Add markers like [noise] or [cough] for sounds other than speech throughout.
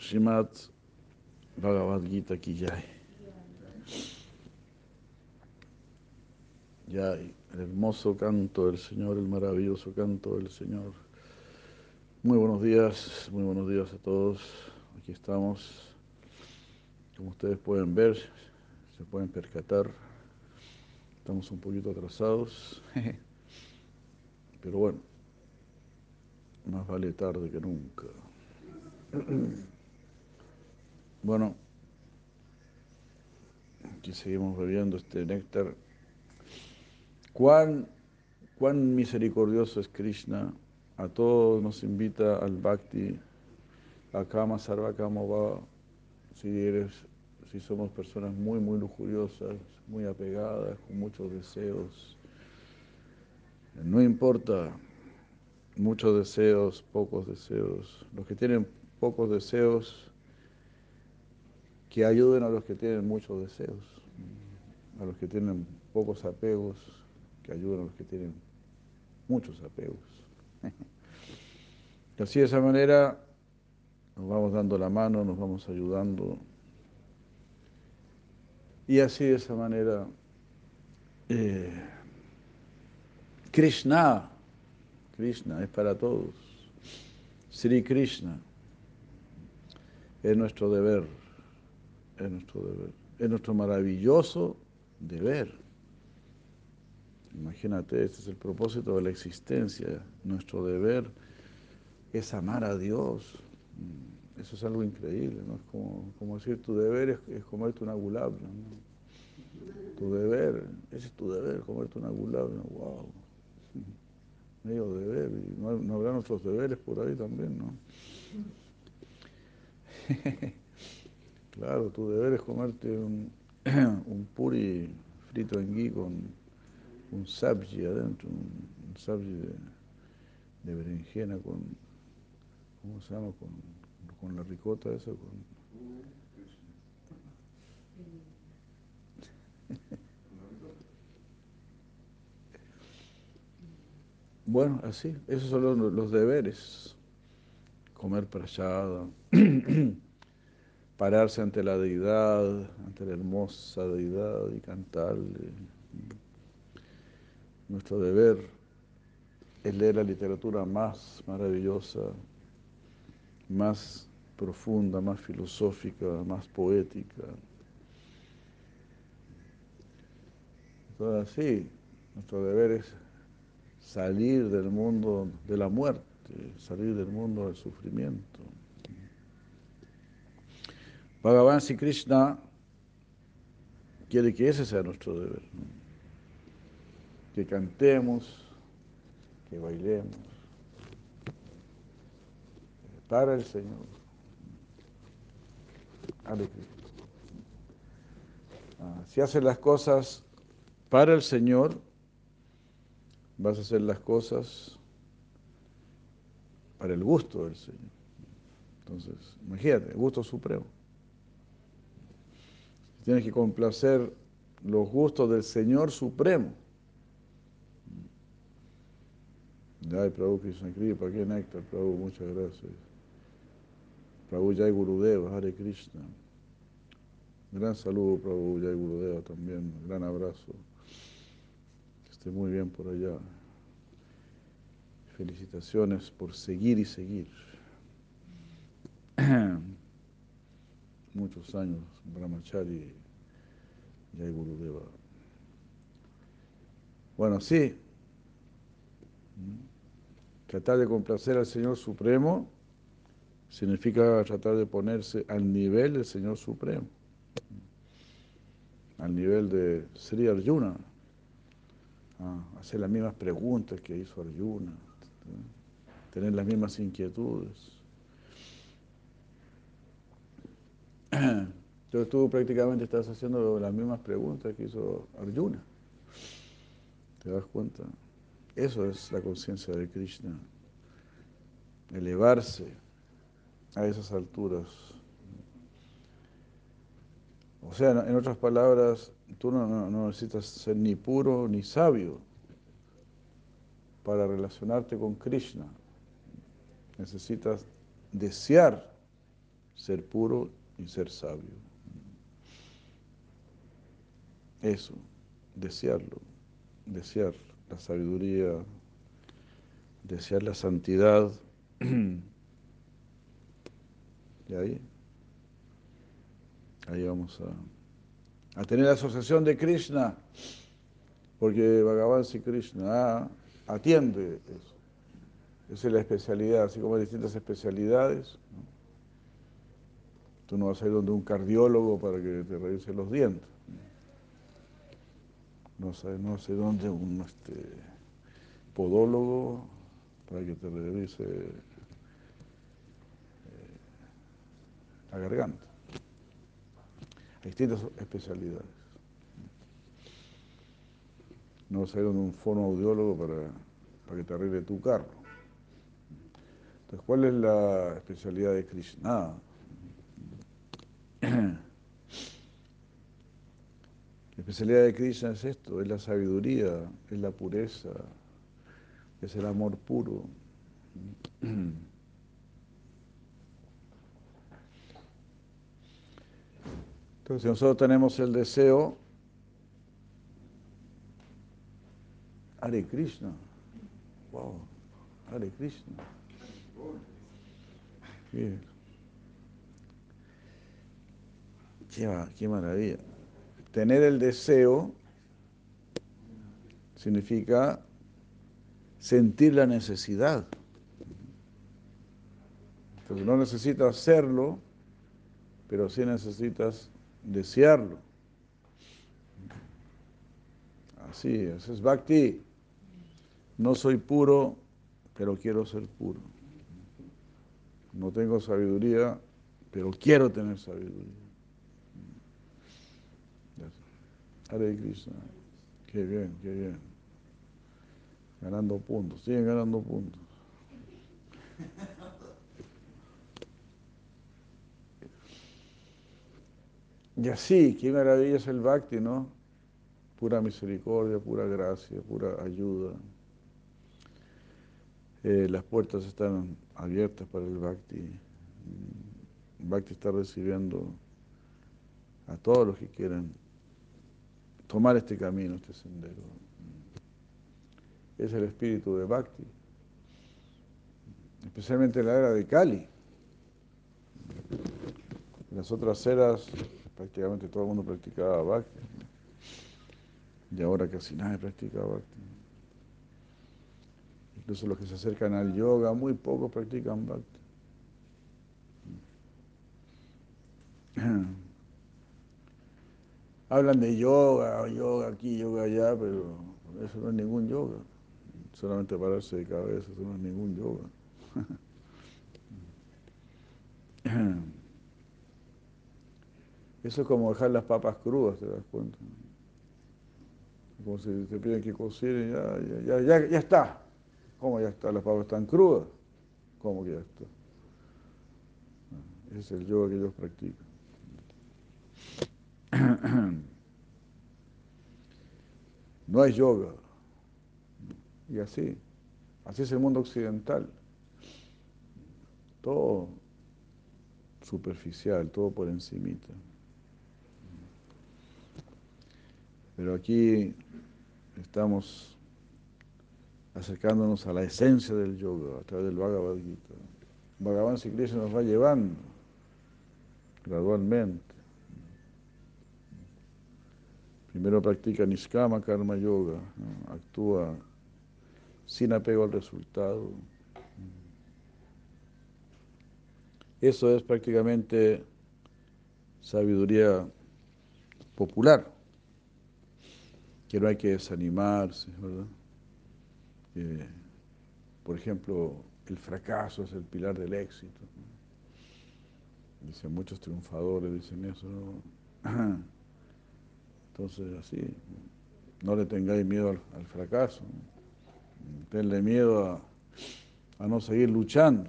Srimad Bhagavad Gita jai. Jai, el hermoso canto del Señor, el maravilloso canto del Señor. Muy buenos días, muy buenos días a todos. Aquí estamos. Como ustedes pueden ver, se pueden percatar, estamos un poquito atrasados. [laughs] Pero bueno, más vale tarde que nunca. [clears throat] Bueno, aquí seguimos bebiendo este néctar. ¿Cuán, cuán misericordioso es Krishna? A todos nos invita al bhakti, a kama sarva kama va. Si eres, si somos personas muy, muy lujuriosas, muy apegadas, con muchos deseos, no importa, muchos deseos, pocos deseos. Los que tienen pocos deseos, que ayuden a los que tienen muchos deseos, a los que tienen pocos apegos, que ayuden a los que tienen muchos apegos. Y [laughs] así de esa manera nos vamos dando la mano, nos vamos ayudando. Y así de esa manera eh, Krishna, Krishna es para todos. Sri Krishna es nuestro deber es nuestro deber, es nuestro maravilloso deber. Imagínate, este es el propósito de la existencia, nuestro deber es amar a Dios. Mm, eso es algo increíble, ¿no? Es como, como decir, tu deber es, comerte una gulabra, Tu deber, ese es tu deber, comerte una gulabra, wow. Medio deber, y no, no habrán otros deberes por ahí también, ¿no? [laughs] Claro, tu deber es comerte un, [clears throat] un puri frito en gui con un sabji adentro, un, sabji de, berenjena con, ¿cómo se llama? Con, con la ricota esa, con... [laughs] Bueno, así, esos son los, los deberes. Comer prachada. [clears throat] pararse ante la deidad, ante la hermosa deidad y cantarle. Nuestro deber es leer la literatura más maravillosa, más profunda, más filosófica, más poética. Entonces, sí, nuestro deber es salir del mundo de la muerte, salir del mundo del sufrimiento. Bhagavan Sri Krishna quiere que ese sea nuestro deber. Que cantemos, que bailemos para el Señor. Ah, si haces las cosas para el Señor, vas a hacer las cosas para el gusto del Señor. Entonces, imagínate, gusto supremo. Tienes que complacer los gustos del Señor Supremo. Jai Prabhu Krishna Kripa, qué néctar, Prabhu, muchas gracias. Prabhu Jai Gurudeva, Hare Krishna. Gran saludo, Prabhu Jai Gurudeva también, gran abrazo. Que esté muy bien por allá. Felicitaciones por seguir y seguir. Muchos años, Brahmachari Jai Gurudeva. Bueno, sí, tratar de complacer al Señor Supremo significa tratar de ponerse al nivel del Señor Supremo, al nivel de Sri Arjuna, ah, hacer las mismas preguntas que hizo Arjuna, tener las mismas inquietudes. [clears throat] Entonces tú prácticamente estás haciendo las mismas preguntas que hizo Arjuna. ¿Te das cuenta? Eso es la conciencia de Krishna. Elevarse a esas alturas. O sea, en otras palabras, tú no, no necesitas ser ni puro ni sabio para relacionarte con Krishna. Necesitas desear ser puro y ser sabio. Eso, desearlo, desear la sabiduría, desear la santidad. [clears throat] Y ahí, ahí vamos a, a tener la asociación de Krishna, porque Bhagavan Sri Krishna atiende eso. Esa es la especialidad, así como hay distintas especialidades. Tú no vas a ir donde un cardiólogo para que te revise los dientes. No sé, no sé dónde un este, podólogo para que te revise eh, la garganta. Hay distintas especialidades. No vas a ir donde un fonoaudiólogo para, para que te arregle tu carro. Entonces, ¿cuál es la especialidad de Krishna? La especialidad de Krishna es esto, es la sabiduría, es la pureza, es el amor puro. Entonces, si nosotros tenemos el deseo, Hare Krishna, wow, Hare Krishna. Bien. Qué, maravilla. Tener el deseo significa sentir la necesidad. Entonces no necesitas hacerlo, pero sí necesitas desearlo. Así, es bhakti. No soy puro, pero quiero ser puro. No tengo sabiduría, pero quiero tener sabiduría. Hare Krishna. Qué bien, qué bien. Ganando puntos, siguen ganando puntos. Y así, qué maravilla es el bhakti, ¿no? Pura misericordia, pura gracia, pura ayuda. Eh, las puertas están abiertas para el bhakti. Bhakti está recibiendo a todos los que quieren tomar este camino, este sendero. Es el espíritu de Bhakti, especialmente en la era de Kali. En las otras eras prácticamente todo el mundo practicaba Bhakti. Y ahora casi nadie practica Bhakti. Incluso los que se acercan al yoga, muy pocos practican Bhakti. [clears throat] Hablan de yoga, yoga aquí, yoga allá, pero eso no es ningún yoga. Solamente pararse de cabeza, eso no es ningún yoga. Eso es como dejar las papas crudas, ¿te das cuenta? Como si te piden que cocinen, ya, ya, ya, ya está. ¿Cómo ya está? Las papas están crudas. ¿Cómo que ya está? Ese es el yoga que ellos practican. No hay yoga. Y así, así es el mundo occidental. Todo superficial, todo por encimita. Pero aquí estamos acercándonos a la esencia del yoga a través del Bhagavad Gita. Bhagavan Sri nos va llevando gradualmente. Primero practica Niskama Karma Yoga, actúa sin apego al resultado. Eso es prácticamente sabiduría popular, que no hay que desanimarse, ¿verdad? por ejemplo, el fracaso es el pilar del éxito. Dicen muchos triunfadores, dicen eso. ¿no? [clears throat] Entonces, así, no le tengáis miedo al, fracaso, tenle miedo a, no seguir luchando.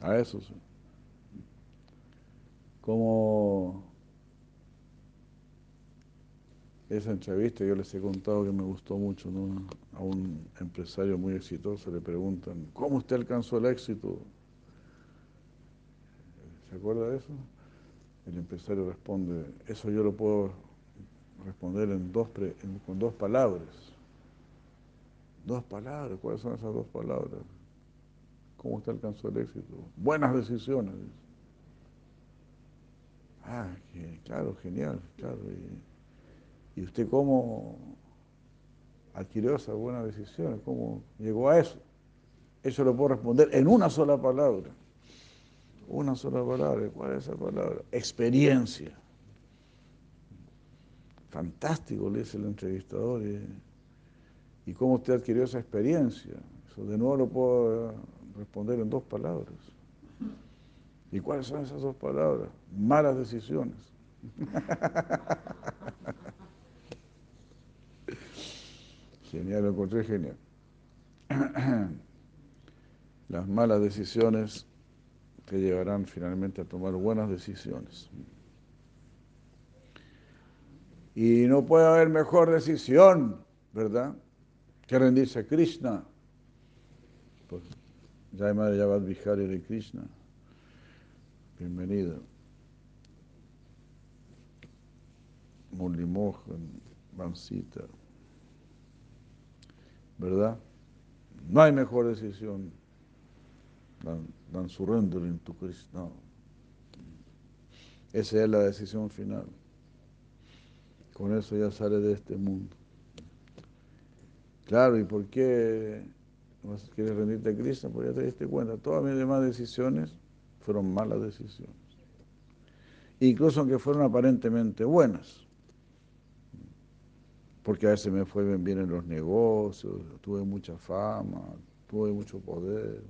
A eso. Como esa entrevista yo les he contado que me gustó mucho, ¿no? A un empresario muy exitoso le preguntan, ¿cómo usted alcanzó el éxito? ¿Se acuerda de eso? El empresario responde, eso yo lo puedo responder en dos con dos palabras. Dos palabras, ¿cuáles son esas dos palabras? ¿Cómo usted alcanzó el éxito? Buenas decisiones. Ah, claro, genial, claro. ¿Y, usted cómo adquirió esas buenas decisiones? ¿Cómo llegó a eso? Eso lo puedo responder en una sola palabra. Una sola palabra. ¿Cuál es esa palabra? Experiencia. Fantástico, le dice el entrevistador. ¿Y, cómo usted adquirió esa experiencia? Eso de nuevo lo puedo responder en dos palabras. ¿Y cuáles son esas dos palabras? Malas decisiones. [laughs] genial, lo encontré genial. [clears throat] Las malas decisiones te llevarán finalmente a tomar buenas decisiones. Y no puede haber mejor decisión, ¿verdad? Que rendirse a Krishna. Pues, Jai Madre Yavad Vihari de Krishna. Bienvenido. Murli Mohan, Vansita. ¿Verdad? No hay mejor decisión. Dan, dan surrendering to Krishna. Esa es la decisión final. Con eso ya sale de este mundo. Claro, ¿y por qué quieres rendirte a Cristo? Pues ya te diste cuenta, todas mis demás decisiones fueron malas decisiones. Incluso aunque fueron aparentemente buenas. Porque a veces me fue bien en los negocios, tuve mucha fama, tuve mucho poder.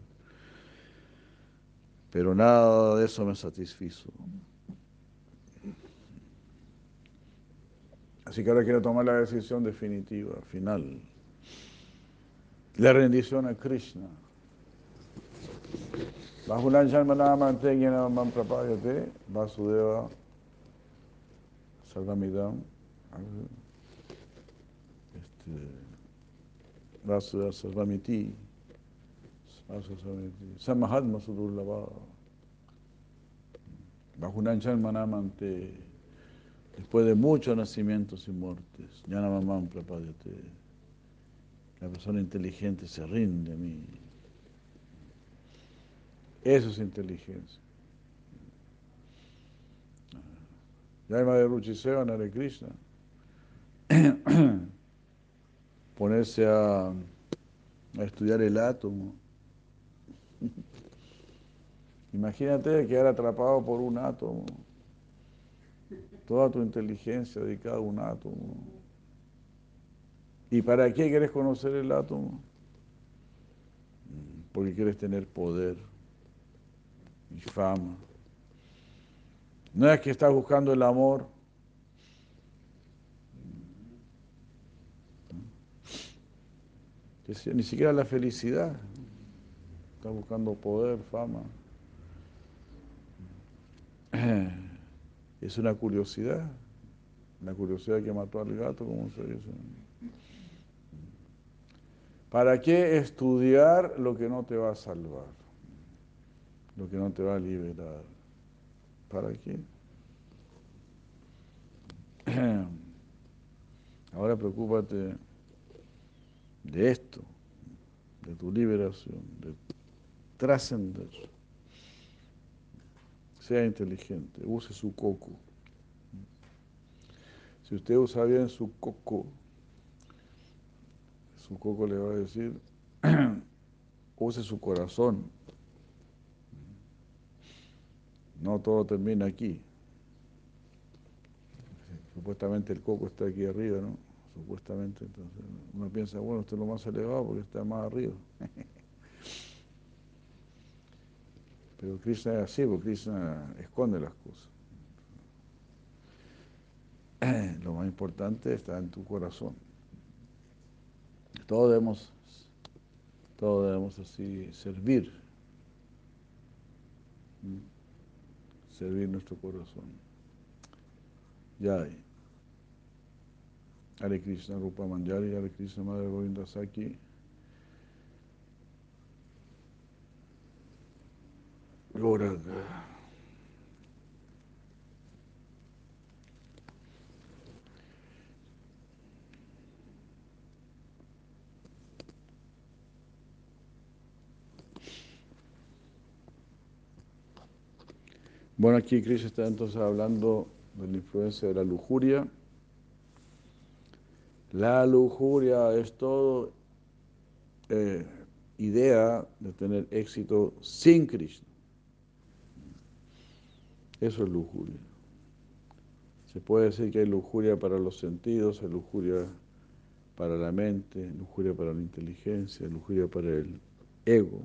Pero nada de eso me satisfizo. Así que ahora quiero tomar la decisión definitiva, final. La rendición a Krishna. Bajulan Sharmanamante Gyanamam Prapayate Vasudeva Sarvamidam este, Vasudeva Sarvamiti Samahatma Sudurlava Bajulan Sharmanamante después de muchos nacimientos y muertes, Yanamamam Prapayate, la persona inteligente se rinde a mí. Eso es inteligencia. Yaima de Ruchiseva, Nare Krishna. [clears throat] Ponerse a, a estudiar el átomo. Imagínate quedar atrapado por un átomo toda tu inteligencia dedicada a un átomo. ¿Y para qué quieres conocer el átomo? Porque quieres tener poder y fama. No es que estás buscando el amor. Ni siquiera la felicidad. Estás buscando poder, fama. [clears throat] es una curiosidad, la curiosidad que mató al gato, como se dice. ¿Para qué estudiar lo que no te va a salvar? Lo que no te va a liberar. ¿Para qué? [clears throat] Ahora preocúpate de esto, de tu liberación, de trascender sea inteligente, use su coco. Si usted usa bien su coco, su coco le va a decir, [clears throat] use su corazón. No todo termina aquí. Supuestamente el coco está aquí arriba, ¿no? Supuestamente, entonces uno piensa, bueno, usted es lo más elevado porque está más arriba. [laughs] Pero Krishna es así, porque Krishna esconde las cosas. [clears throat] Lo más importante está en tu corazón. Todos debemos, todos debemos así servir. Servir nuestro corazón. Ya. Hare Krishna Rupa Manjari, Hare Krishna Madre Govinda Saki. Eh. Bueno, aquí Krishna está entonces hablando de la influencia de la lujuria. La lujuria es todo eh, idea de tener éxito sin Krishna. Eso es lujuria. Se puede decir que hay lujuria para los sentidos, hay lujuria para la mente, lujuria para la inteligencia, lujuria para el ego.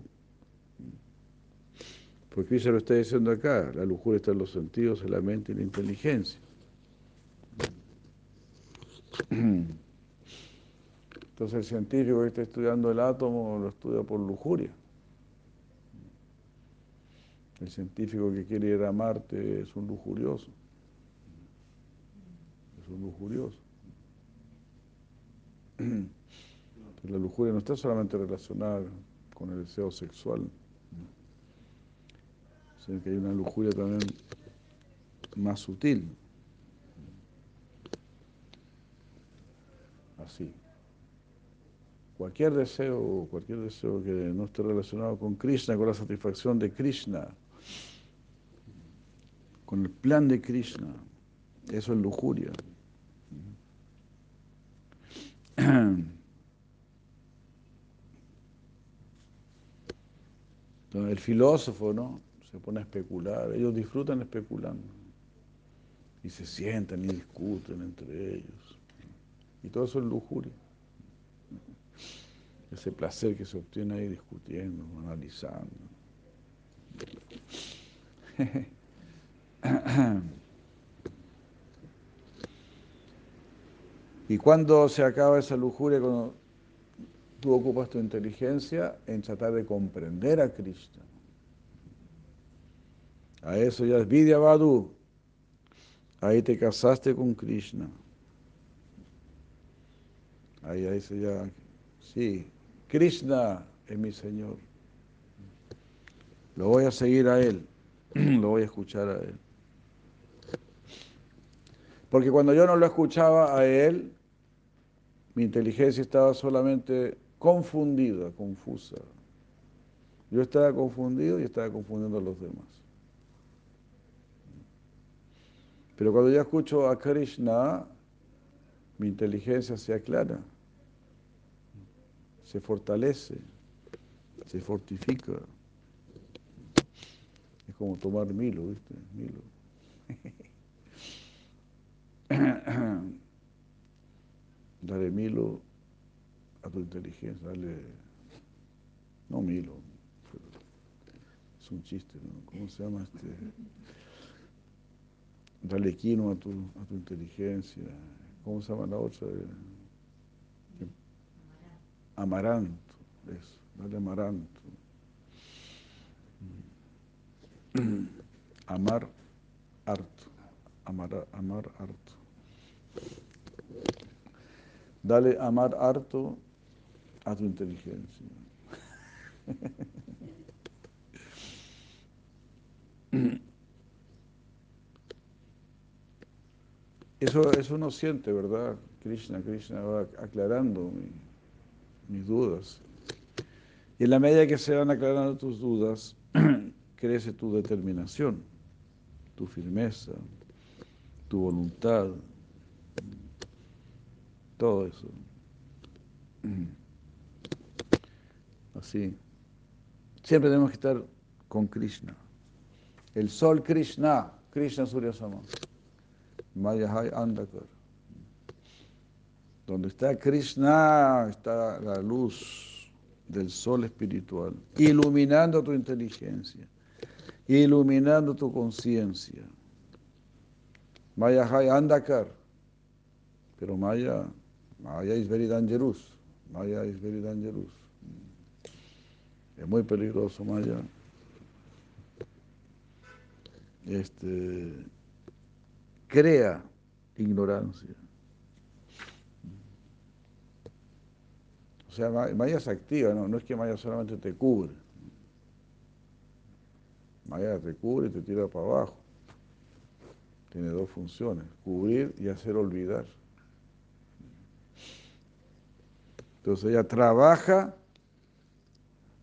Porque Krishna lo está diciendo acá, la lujuria está en los sentidos, en la mente y la inteligencia. Entonces el científico que está estudiando el átomo lo estudia por lujuria. El científico que quiere ir a Marte es un lujurioso. Es un lujurioso. la lujuria no está solamente relacionada con el deseo sexual que hay una lujuria también más sutil. Así. Cualquier deseo, cualquier deseo que no esté relacionado con Krishna, con la satisfacción de Krishna, con el plan de Krishna, eso es lujuria. [clears throat] El filósofo, ¿no? se pone a especular, ellos disfrutan especulando y se sientan y discuten entre ellos. Y todo eso es lujuria. Ese placer que se obtiene ahí discutiendo, analizando. [laughs] [clears throat] y cuando se acaba esa lujuria, cuando tú ocupas tu inteligencia en tratar de comprender a Cristo a eso ya es Vidya Vadu. Ahí te casaste con Krishna. Ahí, ahí se ya, sí, Krishna es mi Señor. Lo voy a seguir a Él, [clears throat] lo voy a escuchar a Él. Porque cuando yo no lo escuchaba a Él, mi inteligencia estaba solamente confundida, confusa. Yo estaba confundido y estaba confundiendo a los demás. Pero cuando yo escucho a Krishna, mi inteligencia se aclara, se fortalece, se fortifica. Es como tomar Milo, ¿viste? Milo. [laughs] [coughs] dale Milo a tu inteligencia, dale... No Milo, es un chiste, ¿no? ¿Cómo se llama este? Dale quino a tu, a tu inteligencia. ¿Cómo se llama la otra? Amaranto. Eso, dale amaranto. Amar harto. Amar, amar harto. Dale amar harto a tu inteligencia. [laughs] Eso, eso uno siente, ¿verdad? Krishna, Krishna va aclarando mis dudas. Y en la medida que se van aclarando tus dudas, [clears throat] crece tu determinación, tu firmeza, tu voluntad, todo eso. [clears throat] Así. Siempre tenemos que estar con Krishna. El sol Krishna, Krishna Surya Sama. Mayahai Andakar. Donde está Krishna, está la luz del sol espiritual, iluminando tu inteligencia, iluminando tu conciencia. Mayahai Andakar. Pero Maya, Maya is very dangerous. Maya is very dangerous. Es muy peligroso Maya. Este, crea ignorancia. O sea, Maya se activa, no, no es que Maya solamente te cubre. Maya te cubre y te tira para abajo. Tiene dos funciones, cubrir y hacer olvidar. Entonces ella trabaja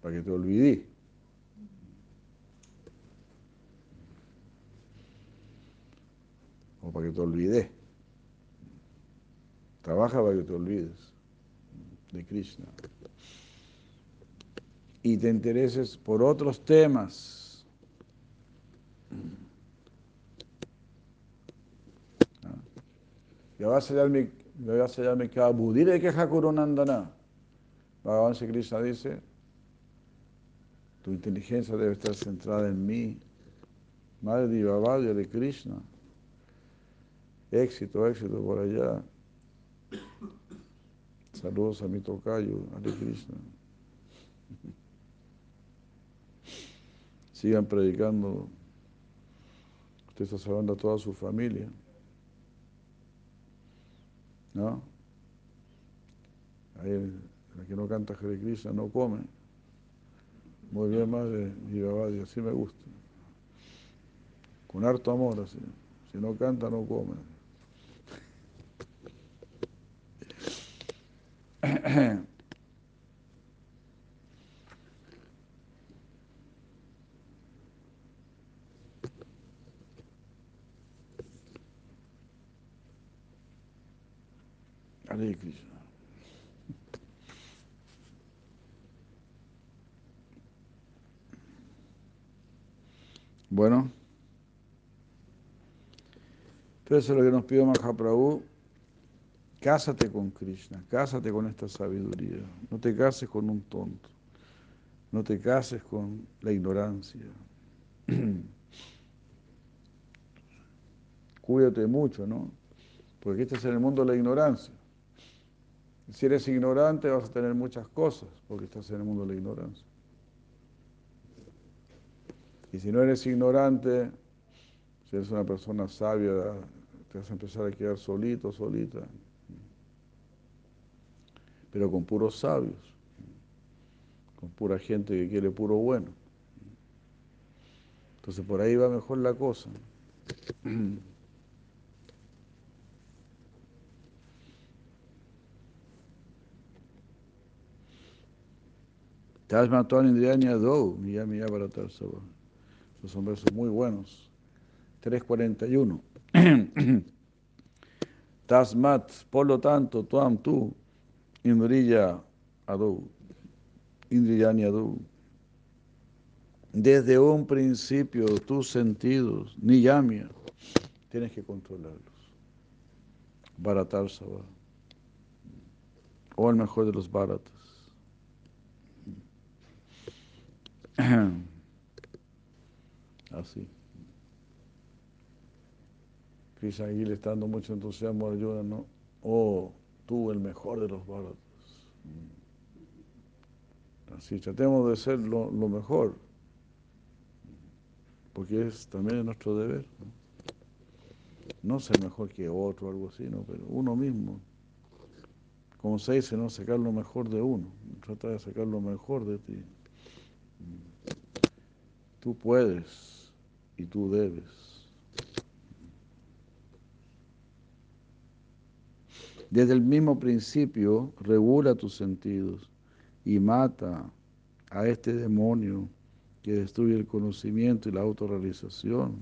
para que te olvides. para que te olvides. Trabaja para que te olvides de Krishna. Y te intereses por otros temas. Vyavasayamme ka budire queja kurunandana. Bhagavan Krishna dice, tu inteligencia debe estar centrada en mí. Madre de de Krishna. Éxito, éxito por allá. Saludos a mi tocayo, Hare Krishna. Sigan predicando. Usted está salvando a toda su familia. ¿No? Ahí, la que no canta Hare Krishna no come. Muy bien, madre Vivavadi, así me gusta. Con harto amor, así. Si no canta, no come. [clears throat] Hare Krishna. Bueno, entonces lo que nos pide Mahaprabhu, cásate con Krishna, cásate con esta sabiduría, no te cases con un tonto, no te cases con la ignorancia. [clears throat] Cuídate mucho, ¿no? Porque este es en el mundo de la ignorancia. Si eres ignorante vas a tener muchas cosas, porque estás en el mundo de la ignorancia. Y si no eres ignorante, si eres una persona sabia, te vas a empezar a quedar solito, solita. Pero con puros sabios, con pura gente que quiere puro bueno. Entonces por ahí va mejor la cosa. [clears throat] Tarsaba son muy buenos. 341. [clears throat] Tasmat, por lo tanto, tuam tú, Indriya Adu, Indriyani Adu. Desde un principio, tus sentidos, Niyamia, tienes que controlarlos. Baratar Sabah. O el mejor de los baratas. [clears throat] así. Krishna aquí le mucho entusiasmo, ayuda, ¿no? Oh, tú el mejor de los baratos. Así, tratemos de ser lo, mejor, porque es también nuestro deber. ¿no? ser mejor que otro, algo así, ¿no? pero uno mismo. Como se dice, ¿no? sacar lo mejor de uno, trata de sacar lo mejor de ti. Tú puedes y tú debes. Desde el mismo principio, regula tus sentidos y mata a este demonio que destruye el conocimiento y la autorrealización.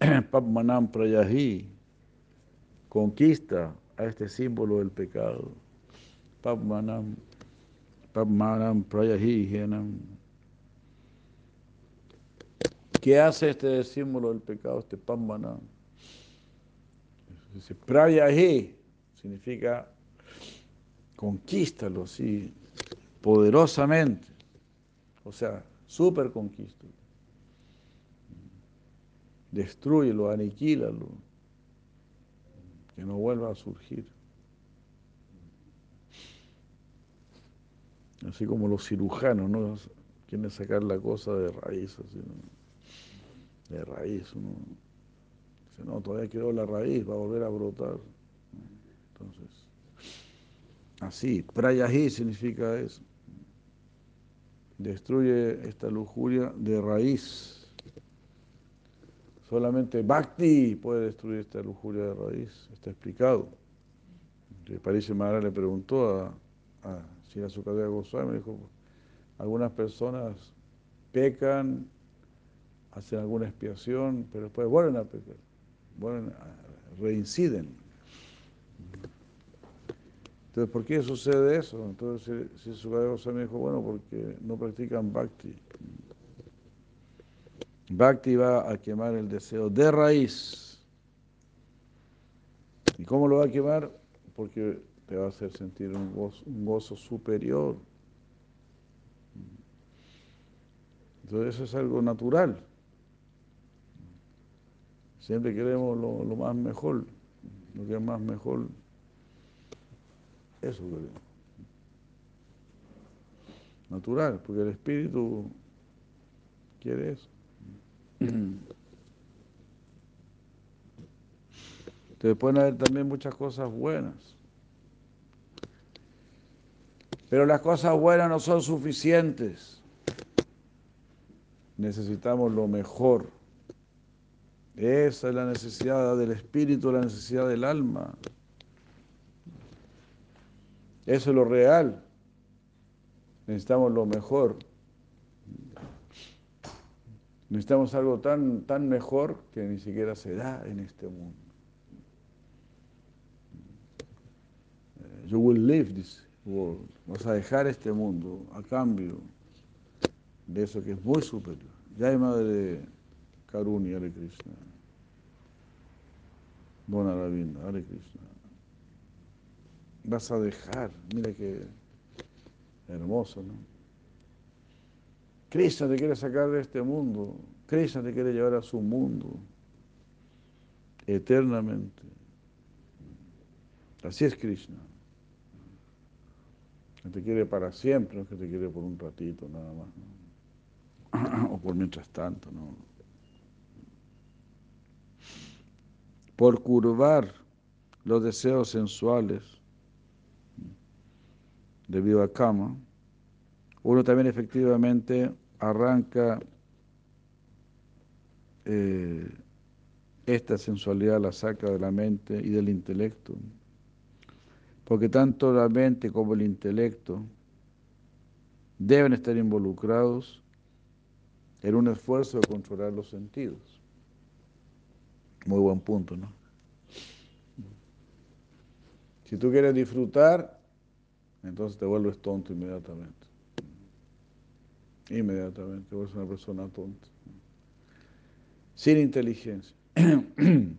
[clears throat] Papmanam Prayahi conquista a este símbolo del pecado. Papmanam, Papmanam Prayahi ¿Qué hace este símbolo del pecado, este pambana? Dice, prayahi significa conquístalo así, poderosamente. O sea, super conquístalo. Destruyelo, aniquílalo. Que no vuelva a surgir. Así como los cirujanos, ¿no? Quieren sacar la cosa de raíz, así, ¿no? de raíz. Uno dice, no, todavía quedó la raíz, va a volver a brotar. Entonces, así, prayahi significa eso. Destruye esta lujuria de raíz. Solamente Bhakti puede destruir esta lujuria de raíz, está explicado. Parece Mara le preguntó a, a Sira Sukadeva Goswami, dijo, algunas personas pecan hacen alguna expiación, pero después vuelven a pecar. bueno, reinciden. Entonces, ¿por qué sucede eso? Entonces, si, su su me dijo, bueno, porque no practican bhakti. Bhakti va a quemar el deseo de raíz. ¿Y cómo lo va a quemar? Porque te va a hacer sentir un gozo, superior. Entonces eso es algo natural. Siempre queremos lo más mejor, lo que es más mejor. Eso. Natural, porque el espíritu quiere eso. Entonces pueden haber también muchas cosas buenas. Pero las cosas buenas no son suficientes. Necesitamos lo mejor. Esa es la necesidad del espíritu, la necesidad del alma. Eso es lo real. Necesitamos lo mejor. Necesitamos algo tan, tan mejor que ni siquiera se da en este mundo. You will live this world. Vas a dejar este mundo a cambio de eso que es muy superior. Ya hay madre Karuni, Hare Krishna. Bona Hare Krishna. Vas a dejar, mira qué hermoso, ¿no? Krishna te quiere sacar de este mundo. Krishna te quiere llevar a su mundo eternamente. Así es Krishna te quiere para siempre, no es que te quiere por un ratito nada más, [clears throat] o por mientras tanto, no. Por curvar los deseos sensuales debido a cama, uno también efectivamente arranca eh, esta sensualidad, la saca de la mente y del intelecto porque tanto la mente como el intelecto deben estar involucrados en un esfuerzo de controlar los sentidos. Muy buen punto, ¿no? Si tú quieres disfrutar, entonces te vuelves tonto inmediatamente. Inmediatamente, te vuelves una persona tonta. Sin inteligencia. [clears throat]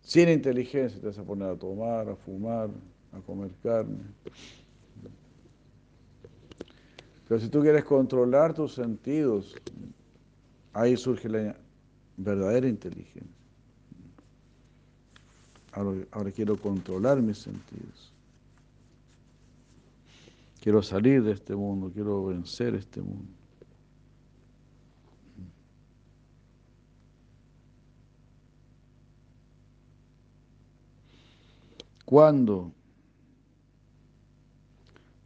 Sin inteligencia te vas a poner a tomar, a fumar, a comer carne. Pero si tú quieres controlar tus sentidos, ahí surge la verdadera inteligencia. Ahora, quiero controlar mis sentidos. Quiero salir de este mundo, quiero vencer este mundo. ¿Cuándo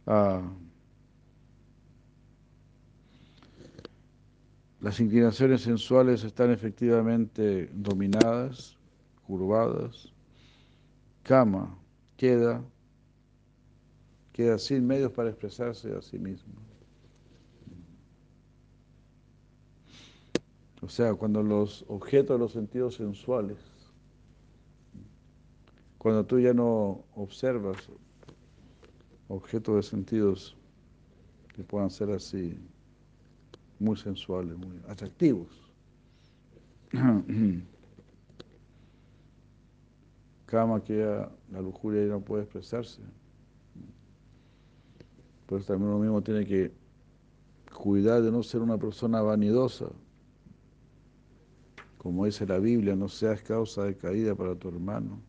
Ah. las inclinaciones sensuales están efectivamente dominadas, curvadas, cama queda, queda sin medios para expresarse a sí mismo. O sea, cuando los objetos de los sentidos sensuales, cuando tú ya no observas objetos de sentidos que puedan ser así, muy sensuales, muy atractivos. [clears throat] Cama que la lujuria ya no puede expresarse. Por eso también uno mismo tiene que cuidar de no ser una persona vanidosa. Como dice la Biblia, no seas causa de caída para tu hermano.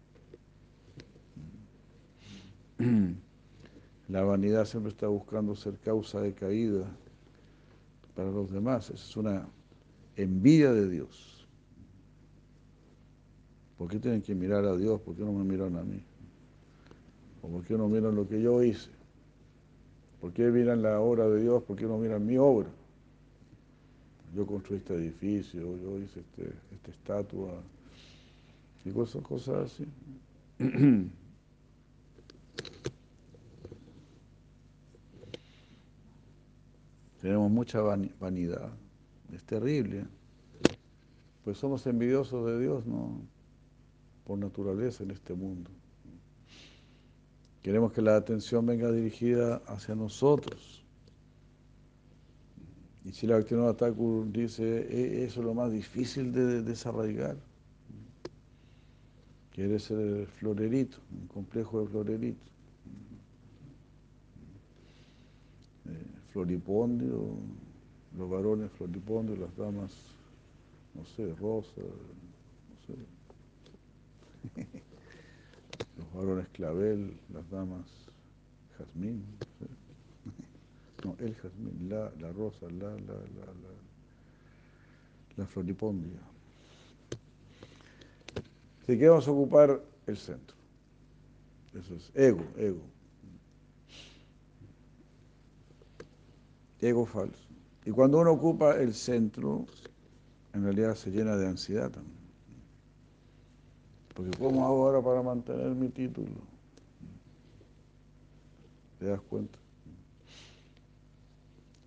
La vanidad siempre está buscando ser causa de caída para los demás. Esa es una envidia de Dios. ¿Por qué tienen que mirar a Dios? ¿Por qué no me miran a mí? ¿O por qué no miran lo que yo hice? ¿Por qué miran la obra de Dios? ¿Por qué no miran mi obra? Yo construí este edificio, yo hice este, esta estatua y cosas, cosas así. [clears throat] Tenemos mucha vanidad. Es terrible. Pues somos envidiosos de Dios, ¿no? por naturaleza en este mundo. Queremos que la atención venga dirigida hacia nosotros. Y si la Bhaktivinoda Thakur dice, e, eso es lo más difícil de desarraigar. Quiere ser el florerito, un complejo de florerito. Eh, floripondio, los varones floripondio, las damas, no sé, rosa, no sé. [laughs] Los varones clavel, las damas jazmín. No, el jazmín, la, la rosa, la, la, la, la, la floripondia. Así que vamos a ocupar el centro. Eso es ego, ego. Ego falso. Y cuando uno ocupa el centro, en realidad se llena de ansiedad también. Porque ¿cómo hago ahora para mantener mi título? ¿Te das cuenta?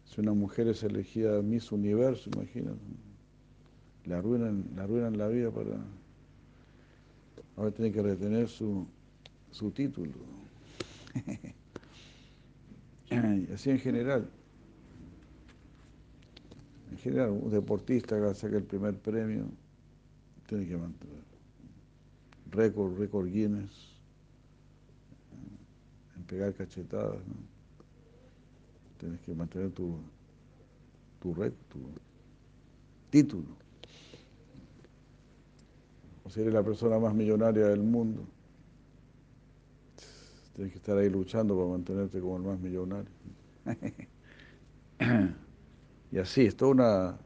Si una mujer es elegida Miss Universo, imagínate, le arruinan, le arruinan la vida para... Ahora tiene que retener su, su título. [laughs] así en general. En general, un deportista que saque el primer premio tiene que mantener récord, récord Guinness, en pegar cachetadas, ¿no? Tienes que mantener tu, tu récord, tu título. O si eres la persona más millonaria del mundo, tienes que estar ahí luchando para mantenerte como el más millonario. [laughs] y así, es toda una...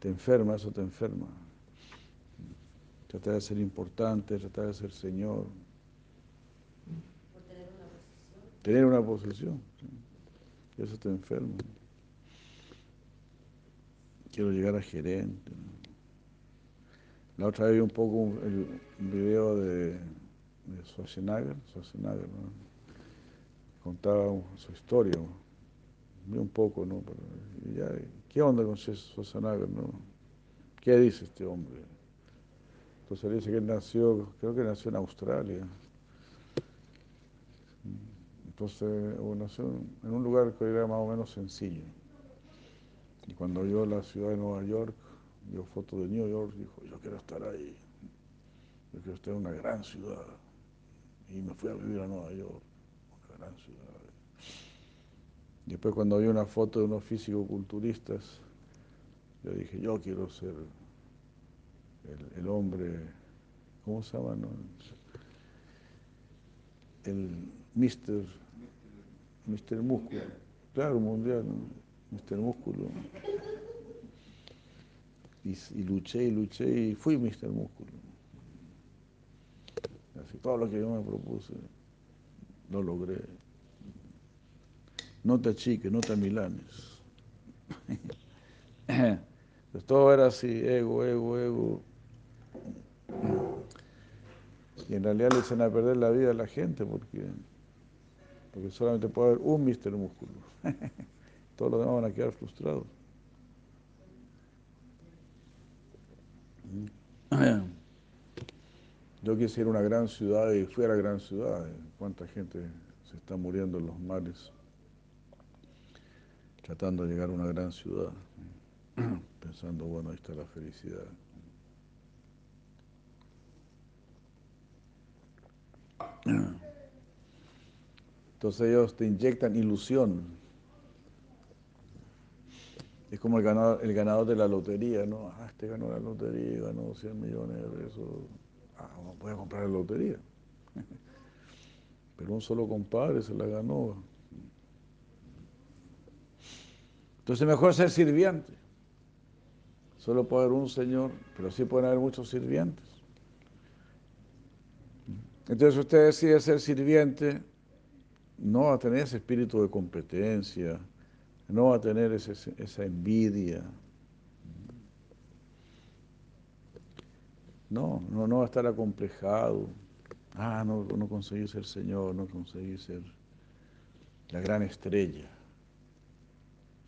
Te enferma, eso te enferma tratar de ser importante, tratar de ser Señor. tener una posición. Eso te enferma. Quiero llegar a gerente. La otra vez vi un poco un, video de, de Schwarzenegger, Schwarzenegger contaba su historia. Vi un poco, ¿no? Pero ¿Qué onda con Schwarzenegger? No? ¿Qué dice este hombre? Entonces dice que él nació, creo que nació en Australia. Entonces, nació en un lugar que era más o menos sencillo. Y cuando vio la ciudad de Nueva York, vio fotos de New York, dijo, yo quiero estar ahí. Yo quiero estar en una gran ciudad. Y me fui a vivir a Nueva York, una gran ciudad. Después cuando vi una foto de unos físico-culturistas, yo dije, yo quiero ser el, hombre, ¿cómo se llama? El Mister, Mister Músculo, claro, mundial, Mister Músculo. Y, luché y luché y fui Mister Músculo. Así todo lo que yo me propuse, lo logré. No te achiques, no te amilanes. [laughs] Pues todo era así, ego, ego, ego. Y en realidad le echan a perder la vida a la gente porque, porque solamente puede haber un mister músculo. [laughs] Todos los demás van a quedar frustrados. Yo quisiera una gran ciudad y fui a la gran ciudad. ¿Cuánta gente se está muriendo en los mares tratando de llegar a una gran ciudad? [clears throat] Pensando, bueno, ahí está la felicidad. Entonces ellos te inyectan ilusión. Es como el ganador, el ganador de la lotería, ¿no? Ah, este ganó la lotería, ganó 100 millones de pesos. Ah, voy a comprar la lotería. Pero un solo compadre se la ganó. Entonces mejor ser sirviente. Solo puede haber un señor, pero sí pueden haber muchos sirvientes. Entonces usted decide ser sirviente, no va a tener ese espíritu de competencia, no va a tener esa envidia. No, no, no va a estar acomplejado. Ah, no, no conseguí ser Señor, no conseguí ser la gran estrella.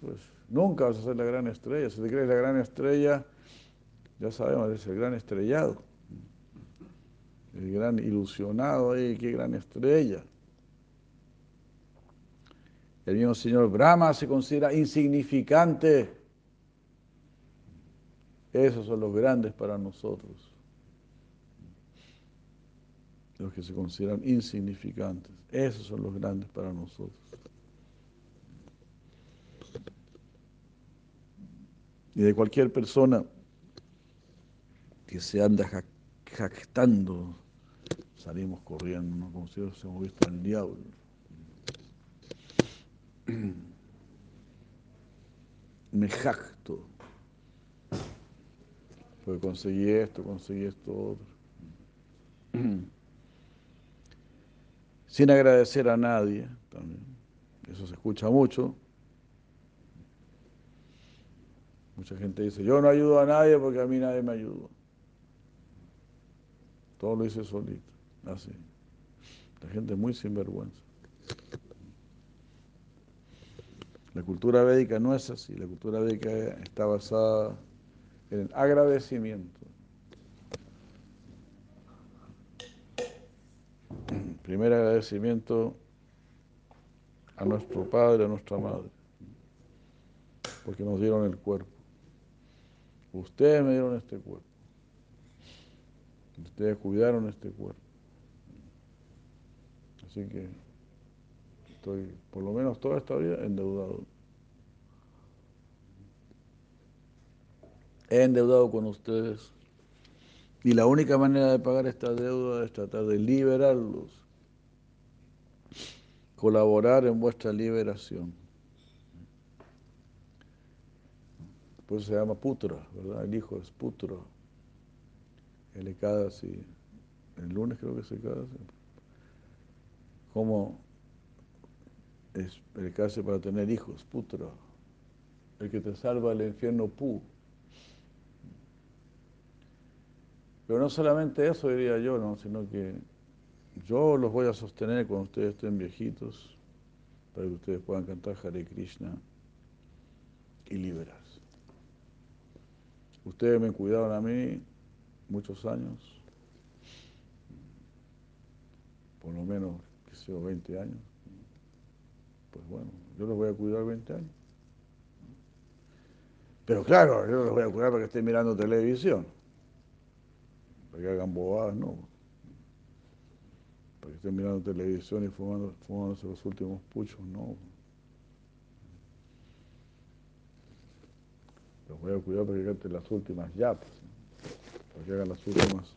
Pues nunca vas a ser la gran estrella. Si te crees la gran estrella, ya sabemos, es el gran estrellado. El gran ilusionado ahí, qué gran estrella. El mismo señor Brahma se considera insignificante. Esos son los grandes para nosotros. Los que se consideran insignificantes. Esos son los grandes para nosotros. Y de cualquier persona que se anda jactando, salimos corriendo, como si hubiésemos visto al diablo. [clears throat] Me jacto. Porque conseguí esto, conseguí esto otro. [clears throat] Sin agradecer a nadie también. Eso se escucha mucho. Mucha gente dice, yo no ayudo a nadie porque a mí nadie me ayudó. Todo lo hice solito, así. La gente muy sinvergüenza. La cultura védica no es así, la cultura védica está basada en el agradecimiento. Primer agradecimiento a nuestro padre, a nuestra madre, porque nos dieron el cuerpo. Ustedes me dieron este cuerpo. Ustedes cuidaron este cuerpo. Así que estoy, por lo menos toda esta vida, endeudado. He endeudado con ustedes. Y la única manera de pagar esta deuda es tratar de liberarlos. Colaborar en vuestra liberación. Pues se llama Putra, ¿verdad? El hijo es Putra. El Ekadasi, el lunes creo que es Ekadasi. ¿Cómo es el Ekadasi para tener hijos? Putra. El que te salva del infierno Pu. Pero no solamente eso diría yo, ¿no? sino que yo los voy a sostener cuando ustedes estén viejitos, para que ustedes puedan cantar Hare Krishna y liberar. Ustedes me cuidaron a mí muchos años, por lo menos, que sé 20 años. Pues bueno, yo los voy a cuidar 20 años. Pero claro, yo los voy a cuidar para que estén mirando televisión. Para que hagan bobadas, no. Para que estén mirando televisión y fumando, fumándose los últimos puchos, no. Los voy a cuidar para que canten las últimas yapas, para que hagan las últimas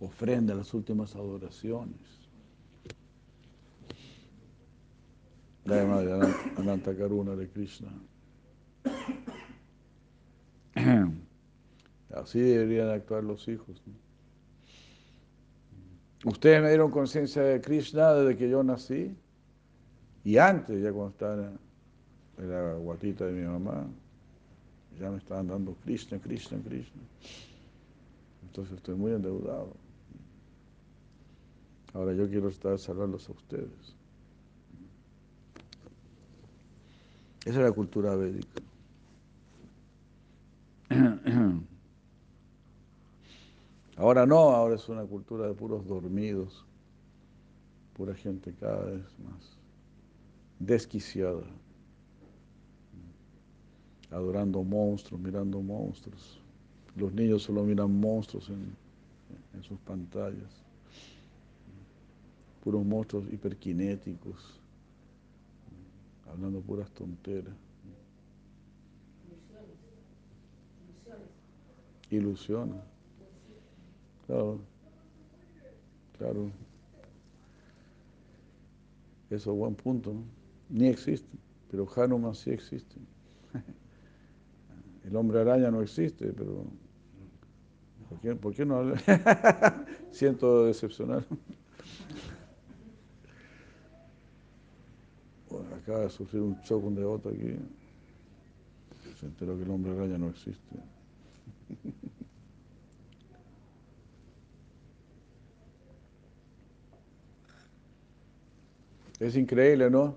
ofrendas, las últimas adoraciones. La madre Ananta Karuna de Krishna. [clears throat] Así deberían actuar los hijos. Ustedes me dieron conciencia de Krishna desde que yo nací y antes, ya cuando estaba en la guatita de mi mamá ya me estaban dando Krishna, Krishna, Krishna. Entonces estoy muy endeudado. Ahora yo quiero estar salvarlos a ustedes. Esa es la cultura védica. [clears throat] Ahora no, ahora es una cultura de puros dormidos, pura gente cada vez más desquiciada adorando monstruos, mirando monstruos. Los niños solo miran monstruos en, sus pantallas. Puros monstruos hiperkinéticos, hablando puras tonteras. Ilusiones. Claro, claro. Eso es buen punto, ¿no? Ni existe, pero Hanuman sí existe. [laughs] El hombre araña no existe, pero ¿por qué, no habla? [laughs] Siento decepcionar. Bueno, acaba de sufrir un choque de otro aquí. Se enteró que el hombre araña no existe. [laughs] Es increíble, ¿no?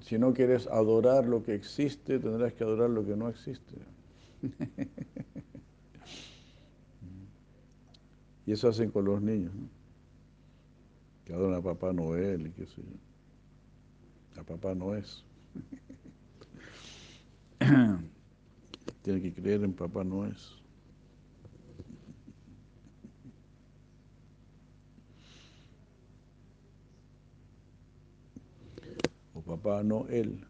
Si no quieres adorar lo que existe, tendrás que adorar lo que no existe. [laughs] Y eso hacen con los niños, ¿no? Que adoran a Papá Noel y qué sé yo. Papá no es. [coughs] Tienen que creer en Papá no es. O Papá no él,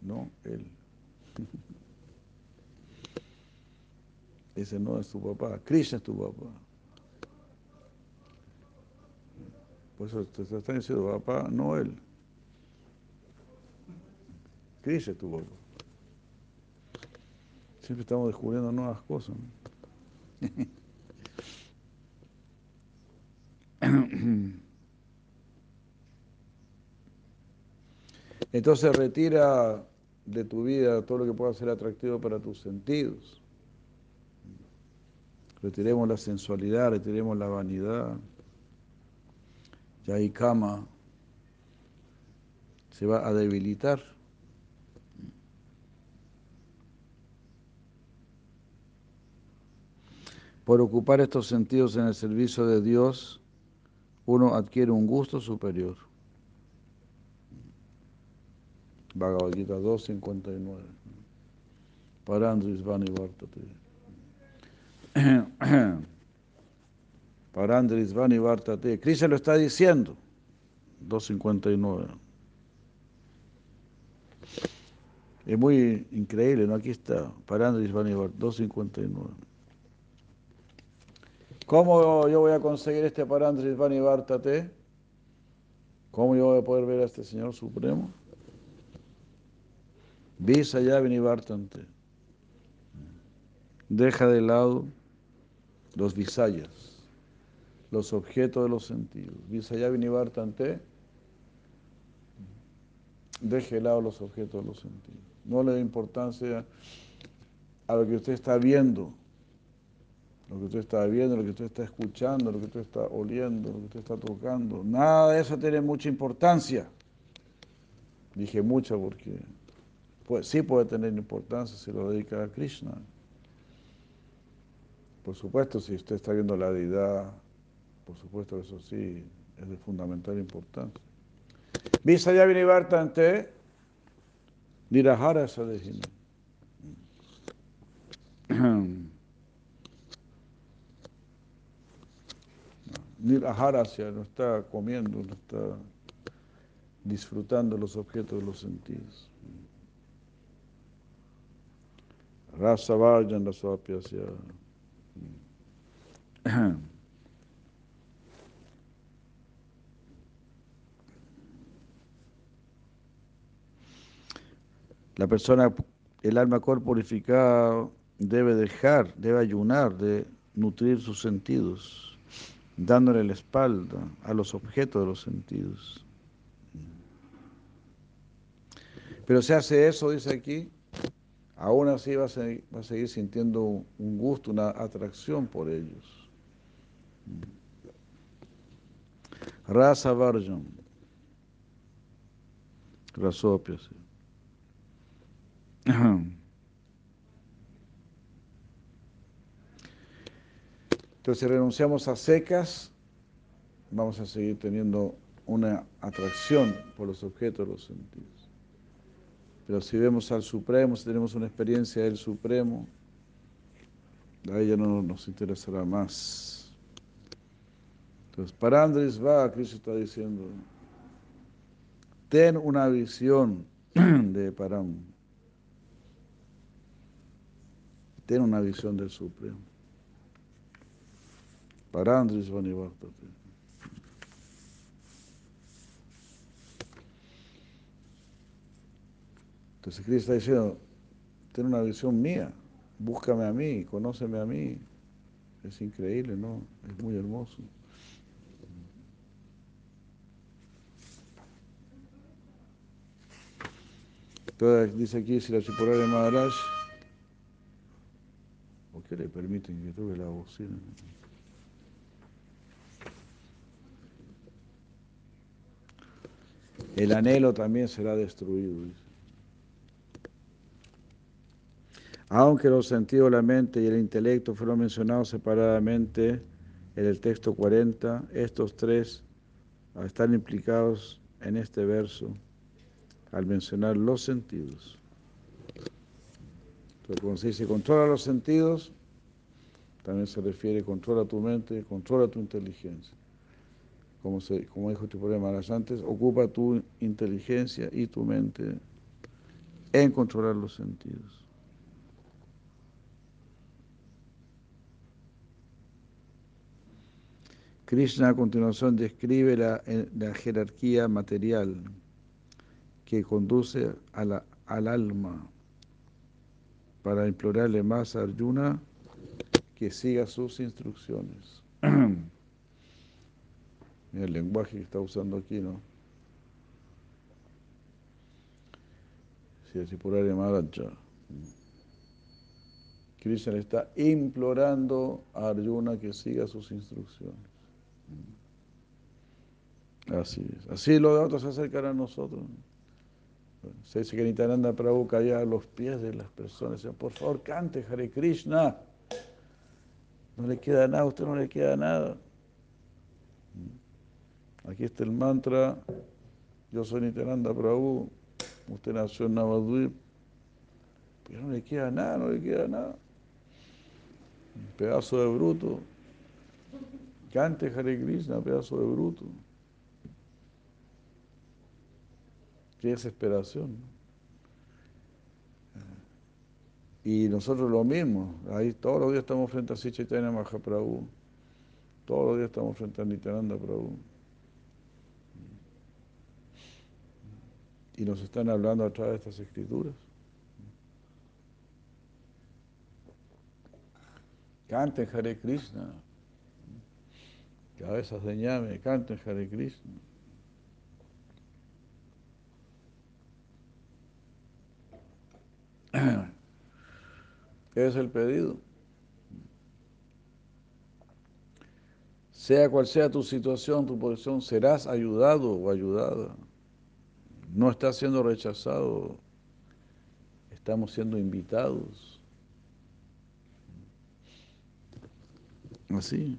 no él. Ese no es tu papá, Krishna es tu papá. Por eso te están diciendo papá, no él. Tu papá. Siempre estamos descubriendo nuevas cosas. Entonces retira de tu vida todo lo que pueda ser atractivo para tus sentidos. Retiremos la sensualidad, retiremos la vanidad. Ya hay cama se va a debilitar. Por ocupar estos sentidos en el servicio de Dios, uno adquiere un gusto superior. Bhagavad Gita 2.59. Parandrisvani Vartate. [clears throat] Parandrisvani Vartate. Krishna lo está diciendo. 2.59. Es muy increíble, ¿no? Aquí está. Parandrisvani Vartate. 2.59. ¿Cómo yo voy a conseguir este Parandrisvani Vartate? ¿Cómo yo voy a poder ver a este Señor Supremo? Visa ya. Deja de lado los visayas, los objetos de los sentidos. Visa ya Vinivartante. Deje de lado los objetos de los sentidos. No le dé importancia a lo que usted está viendo, lo que usted está viendo, lo que usted está escuchando, lo que usted está oliendo, lo que usted está tocando. Nada de eso tiene mucha importancia. Dije mucha porque pues, sí puede tener importancia si lo dedica a Krishna. Por supuesto, si usted está viendo la deidad, por supuesto eso sí es de fundamental importancia. Visaya Vinivartante, Nirahara [clears throat] Sadehina. Nirahara no está comiendo, no está disfrutando los objetos de los sentidos. Rasa vayan. [clears throat] La persona, el alma corporificada debe dejar, debe ayunar, de nutrir sus sentidos, dándole la espalda a los objetos de los sentidos. Pero se hace eso, dice aquí, aún así va a, seguir, sintiendo un gusto, una atracción por ellos. Rasa Varjan. Rasopia, [clears throat] Entonces, si renunciamos a secas, vamos a seguir teniendo una atracción por los objetos de los sentidos. Pero si vemos al Supremo, si tenemos una experiencia del Supremo, a ella no nos interesará más. Entonces, para Andrés va, Cristo está diciendo, ten una visión de Param. Ten una visión del Supremo. Parandris Vanivartate. Entonces Cristo está diciendo, ten una visión mía, búscame a mí, conóceme a mí. Es increíble, ¿no? Es muy hermoso. Entonces dice aquí, si la de Maharaj, ¿por qué le permiten que toque la bocina? El anhelo también será destruido. Aunque los sentidos, la mente y el intelecto fueron mencionados separadamente, en el texto 40, estos tres están implicados en este verso al mencionar los sentidos. Entonces, cuando se dice controla los sentidos, también se refiere controla tu mente, controla tu inteligencia. Como, dijo Tripura Maharaj antes, ocupa tu inteligencia y tu mente en controlar los sentidos. Krishna a continuación describe la, la jerarquía material que conduce al alma para implorarle más a Arjuna que siga sus instrucciones. [clears throat] Mira el lenguaje que está usando aquí, ¿no? Si por Maharaja. Krishna está implorando a Arjuna que siga sus instrucciones. Así es. Así los otros se acercan a nosotros. Se dice que Nitananda Prabhu caía a los pies de las personas. Por favor, cante Hare Krishna. No le queda nada, a usted no le queda nada. Aquí está el mantra. Yo soy Nitananda Prabhu. Usted nació en Navadvip. Pero no le queda nada, no le queda nada. Pedazo de bruto. Cante Hare Krishna, pedazo de bruto. Qué desesperación. Y nosotros lo mismo. Ahí todos los días estamos frente a Sichaitanya Mahaprabhu. Todos los días estamos frente a Nityananda Prabhu. Y nos están hablando a través de estas escrituras. Canten Hare Krishna. Cabezas de ñame, canten Hare Krishna. [clears throat] es el pedido. Sea cual sea tu situación, tu posición, serás ayudado o ayudada. No estás siendo rechazado, estamos siendo invitados. Así.